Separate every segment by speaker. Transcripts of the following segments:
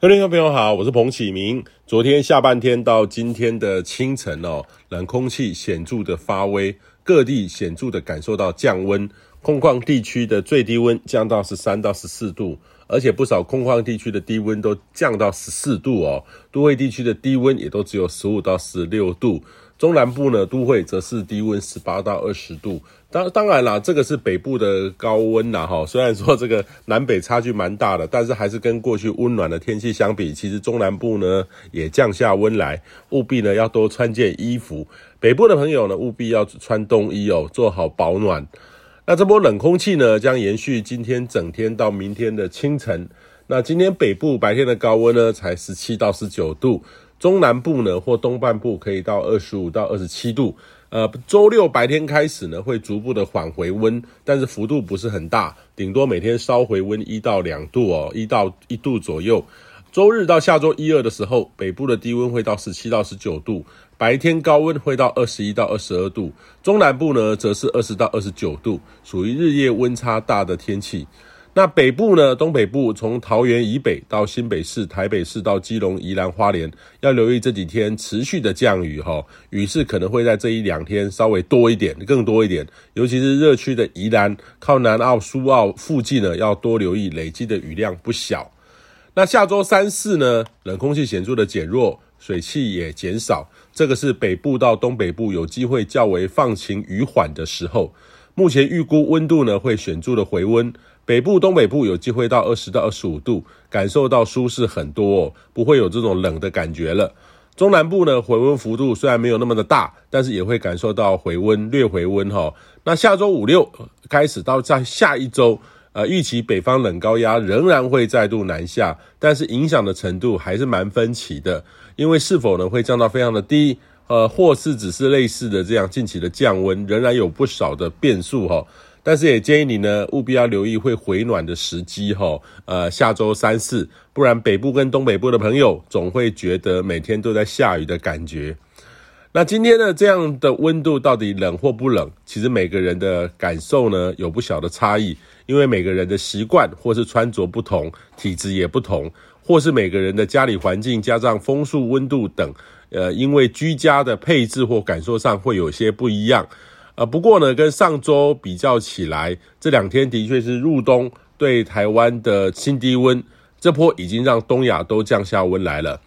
Speaker 1: 各位听众朋友好，我是彭启明。昨天下半天到今天的清晨哦，冷空气显著的发威，各地显著的感受到降温，空旷地区的最低温降到十三到十四度，而且不少空旷地区的低温都降到十四度哦，都会地区的低温也都只有十五到十六度。中南部呢，都会则是低温十八到二十度。当当然啦，这个是北部的高温啦，哈。虽然说这个南北差距蛮大的，但是还是跟过去温暖的天气相比，其实中南部呢也降下温来，务必呢要多穿件衣服。北部的朋友呢，务必要穿冬衣哦，做好保暖。那这波冷空气呢，将延续今天整天到明天的清晨。那今天北部白天的高温呢，才十七到十九度。中南部呢，或东半部可以到二十五到二十七度。呃，周六白天开始呢，会逐步的缓回温，但是幅度不是很大，顶多每天稍回温一到两度哦，一到一度左右。周日到下周一二的时候，北部的低温会到十七到十九度，白天高温会到二十一到二十二度。中南部呢，则是二十到二十九度，属于日夜温差大的天气。那北部呢？东北部从桃园以北到新北市、台北市到基隆、宜兰花莲，要留意这几天持续的降雨哈，雨势可能会在这一两天稍微多一点，更多一点。尤其是热区的宜兰、靠南澳、苏澳附近呢，要多留意，累积的雨量不小。那下周三四呢，冷空气显著的减弱，水汽也减少，这个是北部到东北部有机会较为放晴雨缓的时候。目前预估温度呢会显著的回温。北部、东北部有机会到二十到二十五度，感受到舒适很多哦，不会有这种冷的感觉了。中南部呢，回温幅度虽然没有那么的大，但是也会感受到回温，略回温哈。那下周五六开始到在下一周，呃，预期北方冷高压仍然会再度南下，但是影响的程度还是蛮分歧的，因为是否呢会降到非常的低，呃，或是只是类似的这样近期的降温，仍然有不少的变数哈。但是也建议你呢，务必要留意会回暖的时机哈。呃，下周三四，不然北部跟东北部的朋友总会觉得每天都在下雨的感觉。那今天呢，这样的温度到底冷或不冷？其实每个人的感受呢有不小的差异，因为每个人的习惯或是穿着不同，体质也不同，或是每个人的家里环境加上风速、温度等，呃，因为居家的配置或感受上会有些不一样。呃，不过呢，跟上周比较起来，这两天的确是入冬对台湾的新低温，这波已经让东亚都降下温来了。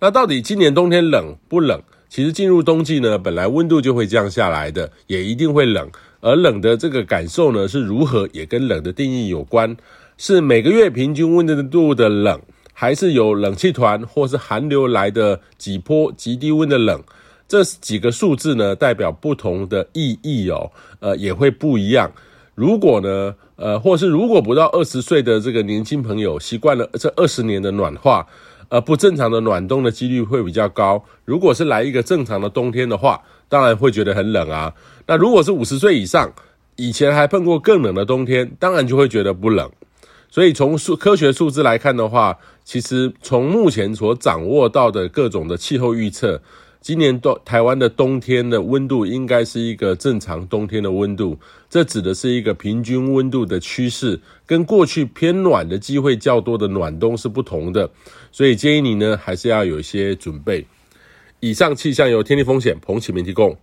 Speaker 1: 那到底今年冬天冷不冷？其实进入冬季呢，本来温度就会降下来的，也一定会冷。而冷的这个感受呢，是如何也跟冷的定义有关，是每个月平均温度的冷，还是有冷气团或是寒流来的几波极低温的冷？这几个数字呢，代表不同的意义哦，呃，也会不一样。如果呢，呃，或是如果不到二十岁的这个年轻朋友习惯了这二十年的暖化，呃，不正常的暖冬的几率会比较高。如果是来一个正常的冬天的话，当然会觉得很冷啊。那如果是五十岁以上，以前还碰过更冷的冬天，当然就会觉得不冷。所以从数科学数字来看的话，其实从目前所掌握到的各种的气候预测。今年冬台湾的冬天的温度应该是一个正常冬天的温度，这指的是一个平均温度的趋势，跟过去偏暖的机会较多的暖冬是不同的，所以建议你呢还是要有一些准备。以上气象由天气风险彭启明提供。